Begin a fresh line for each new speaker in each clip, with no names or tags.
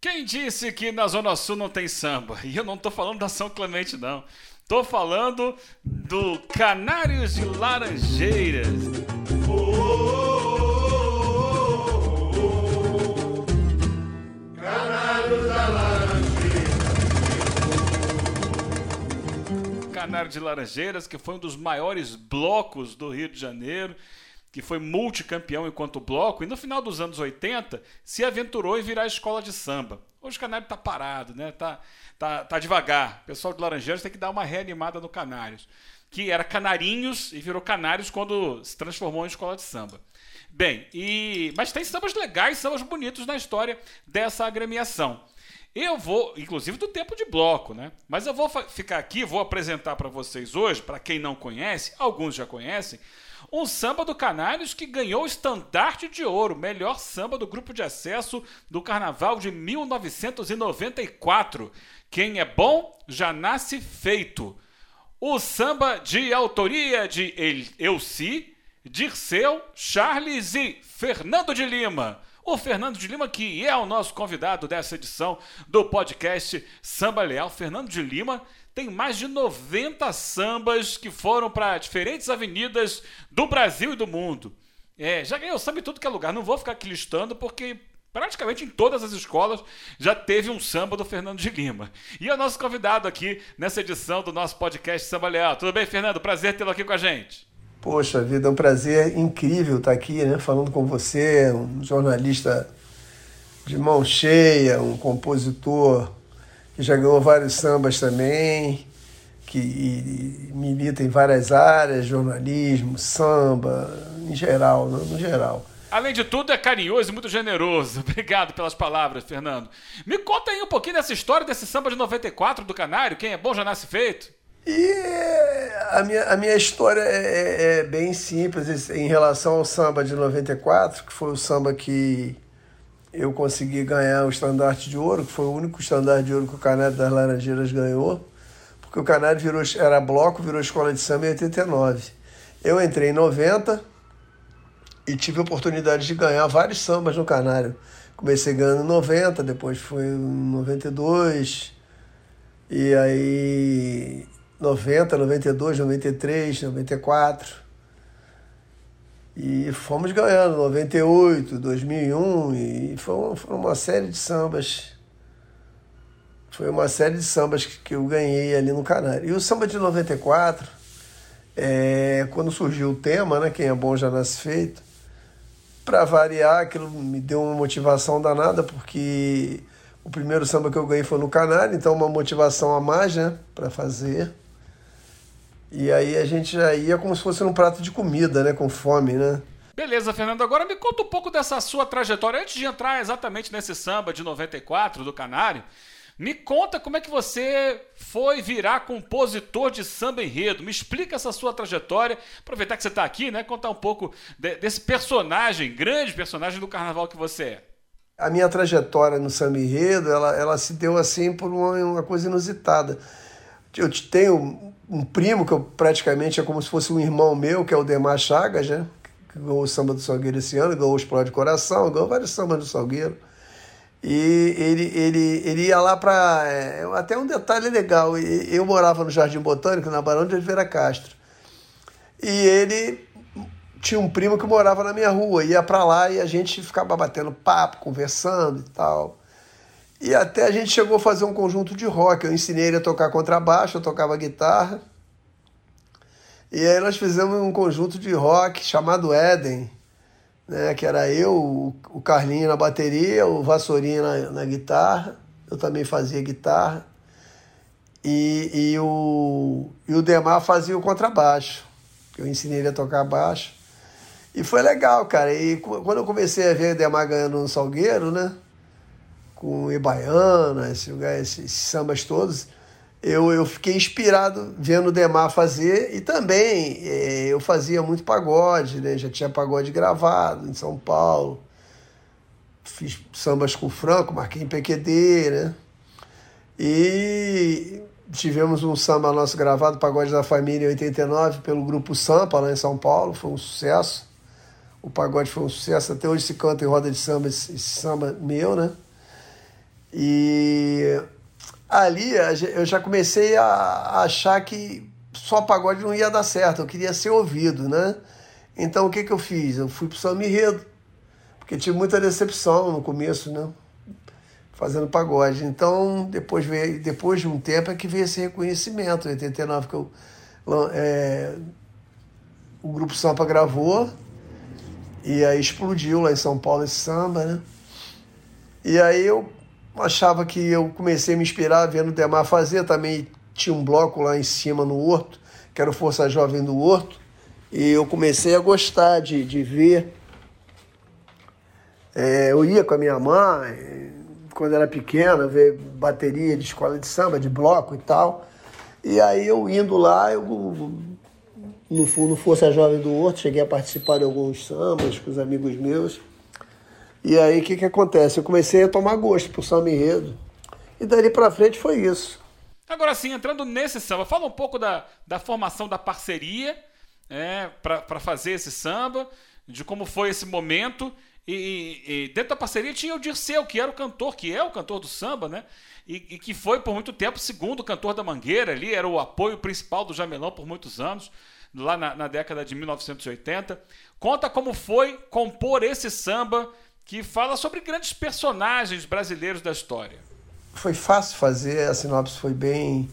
Quem disse que na Zona Sul não tem samba? E eu não tô falando da São Clemente, não. Tô falando do Canários de Laranjeiras.
Canários da Laranjeira.
Canário de Laranjeiras, que foi um dos maiores blocos do Rio de Janeiro que foi multicampeão enquanto bloco, e no final dos anos 80 se aventurou em virar escola de samba. Hoje o Canário está parado, né? Tá, tá, tá devagar. O pessoal de Laranjeiras tem que dar uma reanimada no Canários, que era Canarinhos e virou Canários quando se transformou em escola de samba. Bem, e mas tem sambas legais, sambas bonitos na história dessa agremiação. Eu vou, inclusive do tempo de bloco, né? Mas eu vou ficar aqui, vou apresentar para vocês hoje, para quem não conhece, alguns já conhecem, um samba do Canários que ganhou o estandarte de ouro, melhor samba do grupo de acesso do Carnaval de 1994. Quem é bom já nasce feito. O samba de autoria de Elci, Dirceu, Charles e Fernando de Lima. O Fernando de Lima, que é o nosso convidado dessa edição do podcast Samba Leal. Fernando de Lima tem mais de 90 sambas que foram para diferentes avenidas do Brasil e do mundo. É, já ganhou samba em tudo que é lugar. Não vou ficar aqui listando porque praticamente em todas as escolas já teve um samba do Fernando de Lima. E é o nosso convidado aqui nessa edição do nosso podcast Samba Leal. Tudo bem, Fernando? Prazer tê-lo aqui com a gente.
Poxa vida, é um prazer incrível estar aqui, né, falando com você, um jornalista de mão cheia, um compositor que já ganhou vários sambas também, que milita em várias áreas, jornalismo, samba, em geral, no, no geral.
Além de tudo, é carinhoso e muito generoso. Obrigado pelas palavras, Fernando. Me conta aí um pouquinho dessa história desse samba de 94 do Canário. Quem é bom já nasce feito.
E a minha, a minha história é, é, é bem simples em relação ao samba de 94, que foi o samba que eu consegui ganhar o estandarte de ouro, que foi o único estandarte de ouro que o Canário das Laranjeiras ganhou, porque o Canário virou, era bloco, virou escola de samba em 89. Eu entrei em 90 e tive a oportunidade de ganhar vários sambas no Canário. Comecei ganhando em 90, depois foi em 92, e aí 90, 92, 93, 94. E fomos ganhando, 98, 2001, e foi, foi uma série de sambas. Foi uma série de sambas que, que eu ganhei ali no Canário. E o samba de 94, é, quando surgiu o tema, né, Quem é bom já nasce feito, para variar, aquilo me deu uma motivação danada, porque o primeiro samba que eu ganhei foi no Canário, então uma motivação a mais, né, para fazer. E aí a gente já ia como se fosse um prato de comida, né? Com fome, né?
Beleza, Fernando. Agora me conta um pouco dessa sua trajetória. Antes de entrar exatamente nesse samba de 94 do Canário, me conta como é que você foi virar compositor de samba enredo. Me explica essa sua trajetória. Aproveitar que você está aqui, né? Contar um pouco de, desse personagem, grande personagem do carnaval que você é.
A minha trajetória no samba enredo, ela, ela se deu assim por uma, uma coisa inusitada. Eu tenho um primo, que eu praticamente é como se fosse um irmão meu, que é o Demar Chagas, né? Que ganhou o samba do Salgueiro esse ano, ganhou o Explode Coração, ganhou vários sambas do Salgueiro. E ele, ele, ele ia lá para. É, até um detalhe legal: eu morava no Jardim Botânico, na Barão de Oliveira Castro. E ele tinha um primo que morava na minha rua, ia para lá e a gente ficava batendo papo, conversando e tal. E até a gente chegou a fazer um conjunto de rock. Eu ensinei ele a tocar contrabaixo, eu tocava guitarra. E aí nós fizemos um conjunto de rock chamado Éden, né? que era eu, o Carlinho na bateria, o Vassourinha na, na guitarra, eu também fazia guitarra, e, e, o, e o Demar fazia o contrabaixo. Eu ensinei ele a tocar baixo. E foi legal, cara. E quando eu comecei a ver o Demar ganhando no Salgueiro, né? Com Ibaiana, esse, esses, esses sambas todos, eu, eu fiquei inspirado vendo o Demar fazer e também é, eu fazia muito pagode, né? já tinha pagode gravado em São Paulo, fiz sambas com o Franco, marquei em PQD, né? E tivemos um samba nosso gravado, Pagode da Família, em 89, pelo Grupo Sampa, lá em São Paulo, foi um sucesso. O pagode foi um sucesso, até hoje se canta em roda de samba esse samba meu, né? E ali eu já comecei a achar que só pagode não ia dar certo, eu queria ser ouvido, né? Então o que, que eu fiz? Eu fui pro Samba Enredo, porque tive muita decepção no começo, né? Fazendo pagode. Então, depois, veio, depois de um tempo é que veio esse reconhecimento. Em 89 que eu, é, o Grupo Sampa gravou, e aí explodiu lá em São Paulo esse samba, né? E aí eu achava que eu comecei a me inspirar vendo o Demar fazer, também tinha um bloco lá em cima no Horto, que era o Força Jovem do Horto, e eu comecei a gostar de, de ver. É, eu ia com a minha mãe, quando era pequena, ver bateria de escola de samba, de bloco e tal. E aí eu indo lá, eu no, no Força Jovem do Horto, cheguei a participar de alguns sambas com os amigos meus. E aí o que, que acontece? Eu comecei a tomar gosto por samba enredo. E dali para frente foi isso.
Agora sim, entrando nesse samba, fala um pouco da, da formação da parceria é, para fazer esse samba, de como foi esse momento. E, e, dentro da parceria tinha o Dirceu, que era o cantor, que é o cantor do samba, né? E, e, que foi por muito tempo segundo cantor da Mangueira ali, era o apoio principal do Jamelão por muitos anos lá na, na década de 1980. Conta como foi compor esse samba que fala sobre grandes personagens brasileiros da história.
Foi fácil fazer, a sinopse foi bem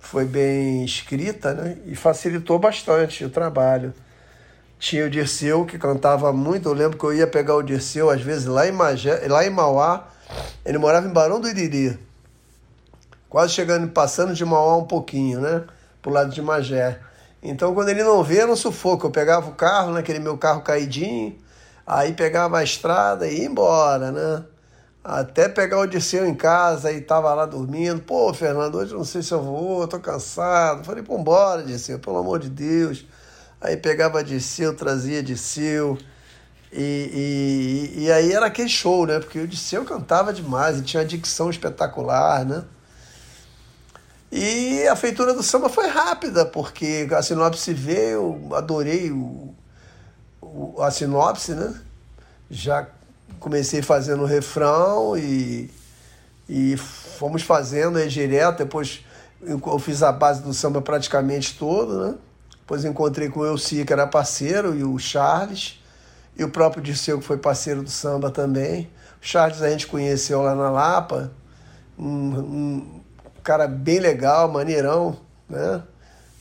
foi bem escrita, né? E facilitou bastante o trabalho. Tinha o Dirceu que cantava muito. Eu lembro que eu ia pegar o Dirceu às vezes lá em Magé, lá em Mauá. Ele morava em Barão do Iriri. Quase chegando, passando de Mauá um pouquinho, né? Pro lado de Magé. Então, quando ele não vê, era um sufoco. Eu pegava o carro, naquele meu carro caidinho, aí pegava a estrada e ia embora, né? Até pegar o Odisseu em casa e tava lá dormindo. Pô, Fernando, hoje não sei se eu vou, tô cansado. Falei, pô, embora, Odisseu, pelo amor de Deus. Aí pegava Odisseu, trazia Odisseu. E, e, e aí era aquele show, né? Porque o Odisseu cantava demais, ele tinha uma dicção espetacular, né? E a feitura do samba foi rápida, porque a sinopse veio, eu adorei o, a sinopse, né? Já comecei fazendo o refrão e, e fomos fazendo aí direto. Depois eu fiz a base do samba praticamente todo, né? Depois encontrei com o Elci, que era parceiro, e o Charles, e o próprio Dirceu, que foi parceiro do samba também. O Charles a gente conheceu lá na Lapa, um, um cara bem legal, maneirão, né?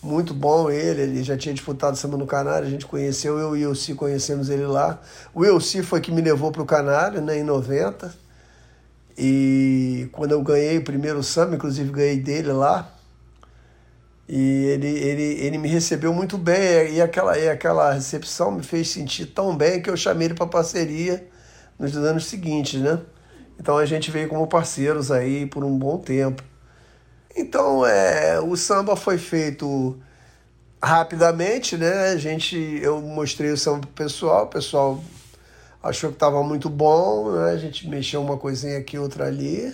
Muito bom ele, ele já tinha disputado samba no Canário, a gente conheceu, eu e o Elci conhecemos ele lá. O Elci foi que me levou para o Canário, né, em 90. E quando eu ganhei o primeiro samba, inclusive ganhei dele lá, e ele, ele, ele me recebeu muito bem, e aquela, e aquela recepção me fez sentir tão bem que eu chamei ele para parceria nos anos seguintes, né? Então a gente veio como parceiros aí por um bom tempo. Então, é, o samba foi feito rapidamente, né? A gente, eu mostrei o samba pro pessoal, o pessoal achou que estava muito bom, né? A gente mexeu uma coisinha aqui, outra ali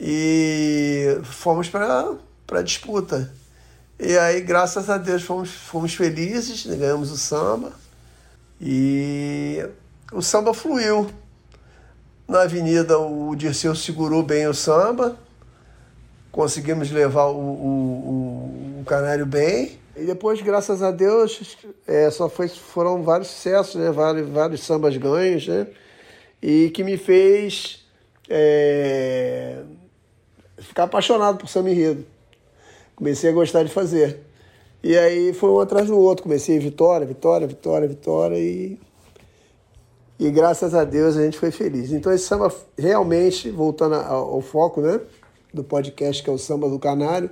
e fomos para para disputa. E aí, graças a Deus, fomos, fomos felizes, né? ganhamos o samba e o samba fluiu. Na avenida, o Dirceu segurou bem o samba, conseguimos levar o, o, o Canário bem. E depois, graças a Deus, é, só foi, foram vários sucessos, né? vários, vários sambas ganhos, né? E que me fez é, ficar apaixonado por samba enredo. Comecei a gostar de fazer. E aí foi um atrás do outro. Comecei vitória, vitória, vitória, vitória e e graças a Deus a gente foi feliz. Então esse samba realmente, voltando ao, foco, né? Do podcast, que é o Samba do Canário.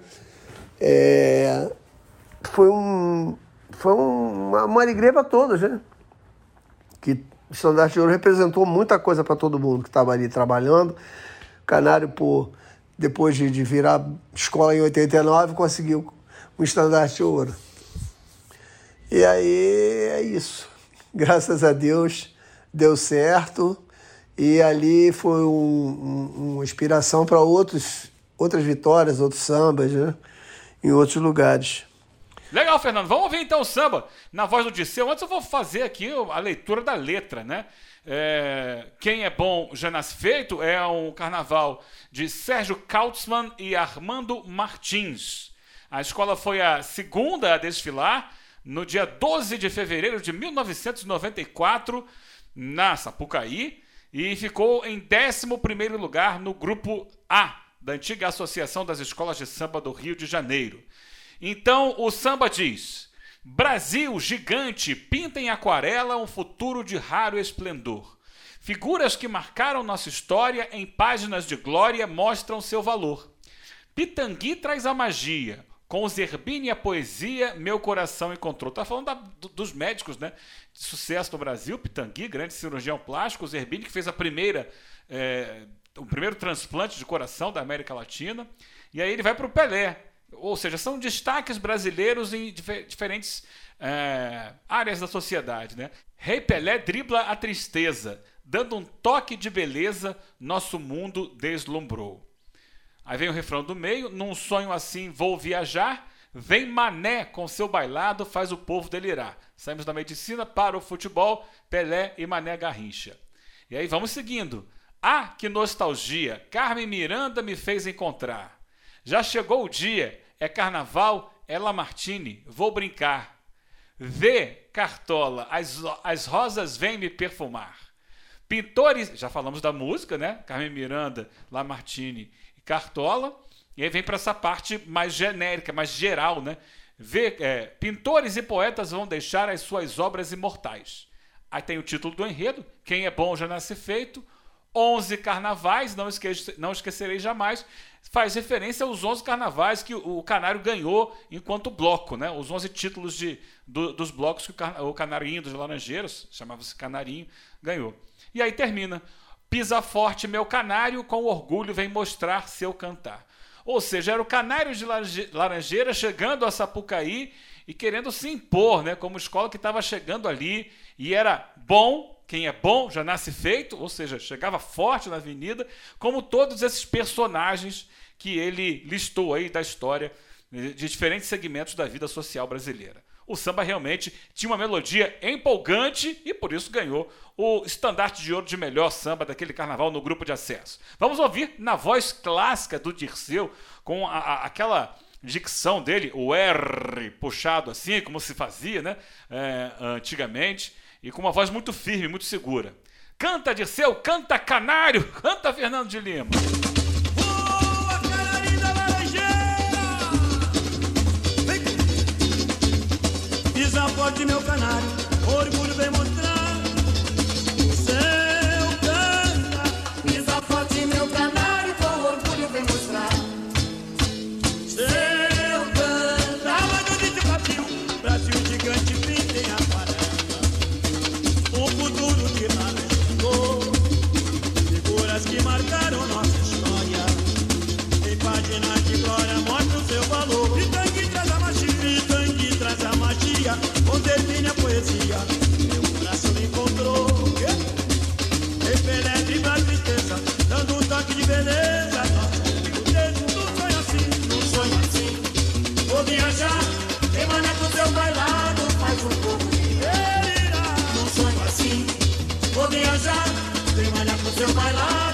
É, foi um, foi uma, uma alegria para todos, né? Que o Estandarte de Ouro representou muita coisa para todo mundo que estava ali trabalhando. O Canário, por, depois de, de virar escola em 89, conseguiu um Estandarte de Ouro. E aí é isso. Graças a Deus deu certo. E ali foi um, um, uma inspiração para outros outras vitórias, outros sambas, né? Em outros lugares.
Legal, Fernando. Vamos ouvir então o samba na voz do Disseu. Antes eu vou fazer aqui a leitura da letra, né? é, Quem é Bom Já Nasce Feito é um carnaval de Sérgio Kautzmann e Armando Martins. A escola foi a segunda a desfilar no dia 12 de fevereiro de 1994 na Sapucaí e ficou em 11 lugar no grupo A da antiga Associação das Escolas de Samba do Rio de Janeiro. Então o samba diz: Brasil gigante pinta em aquarela um futuro de raro esplendor. Figuras que marcaram nossa história em páginas de glória mostram seu valor. Pitangui traz a magia, com Zerbini a poesia, meu coração encontrou. Tá falando da, dos médicos, né? De sucesso no Brasil, Pitangui, grande cirurgião plástico, Zerbini que fez a primeira, é, o primeiro transplante de coração da América Latina. E aí ele vai para o Pelé, ou seja, são destaques brasileiros em dif diferentes é, áreas da sociedade. Né? Rei Pelé dribla a tristeza, dando um toque de beleza, nosso mundo deslumbrou. Aí vem o refrão do meio, num sonho assim vou viajar, vem Mané com seu bailado, faz o povo delirar. Saímos da medicina para o futebol, Pelé e Mané Garrincha. E aí vamos seguindo. Ah, que nostalgia, Carmen Miranda me fez encontrar. Já chegou o dia, é carnaval, é Lamartine, vou brincar. Vê, Cartola, as, as rosas vêm me perfumar. Pintores, já falamos da música, né? Carmen Miranda, Lamartine e Cartola. E aí vem para essa parte mais genérica, mais geral, né? Vê, é, pintores e poetas vão deixar as suas obras imortais. Aí tem o título do enredo, Quem é bom já nasce feito. 11 carnavais, não, esque não esquecerei jamais, faz referência aos 11 carnavais que o, Canário ganhou enquanto bloco, né? os 11 títulos de, do, dos blocos que o, o Canarinho dos Laranjeiros, chamava-se Canarinho, ganhou. E aí termina. Pisa forte, meu canário, com orgulho vem mostrar seu cantar. Ou seja, era o canário de Laranjeira chegando a Sapucaí e querendo se impor, né, como escola que estava chegando ali e era bom quem é bom já nasce feito, ou seja, chegava forte na avenida, como todos esses personagens que ele listou aí da história de diferentes segmentos da vida social brasileira. O samba realmente tinha uma melodia empolgante e por isso ganhou o estandarte de ouro de melhor samba daquele carnaval no grupo de acesso. Vamos ouvir na voz clássica do Dirceu, com a, a, aquela dicção dele, o R puxado assim, como se fazia né, é, antigamente e com uma voz muito firme, muito segura. Canta Dirceu, canta Canário, canta Fernando de Lima.
Pisa forte, meu canário, orgulho.
You're my life.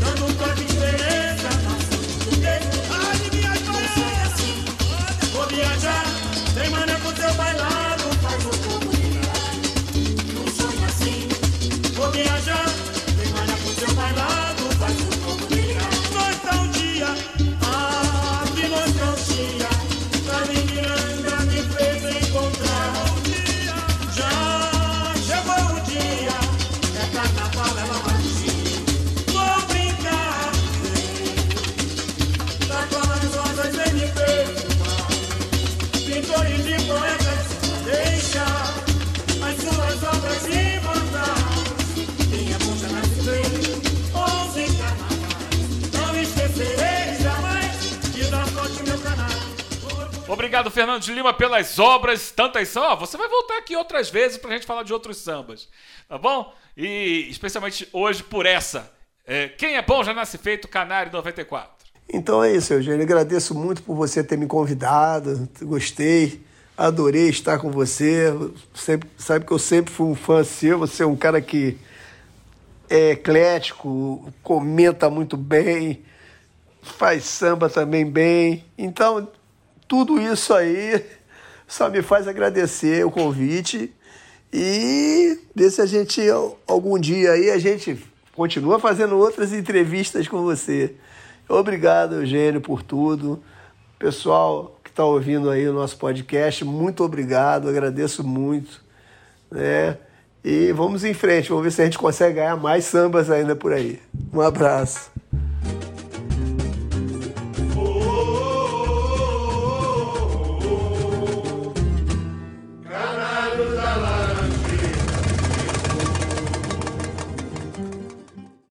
Dando
um toque de Lima, pelas obras. Tantas são. Ó, você vai voltar aqui outras vezes pra gente falar de outros sambas. Tá bom? E especialmente hoje por essa. É, Quem é bom já nasce feito, Canário 94.
Então é isso, Eugênio. Agradeço muito por você ter me convidado. Gostei, adorei estar com você. Sempre, sabe que eu sempre fui um fã seu. Você é um cara que é eclético, comenta muito bem, faz samba também bem. Então, tudo isso aí só me faz agradecer o convite e ver se a gente, algum dia aí, a gente continua fazendo outras entrevistas com você. Obrigado, Eugênio, por tudo. Pessoal que está ouvindo aí o nosso podcast, muito obrigado, agradeço muito. Né? E vamos em frente, vamos ver se a gente consegue ganhar mais sambas ainda por aí. Um abraço.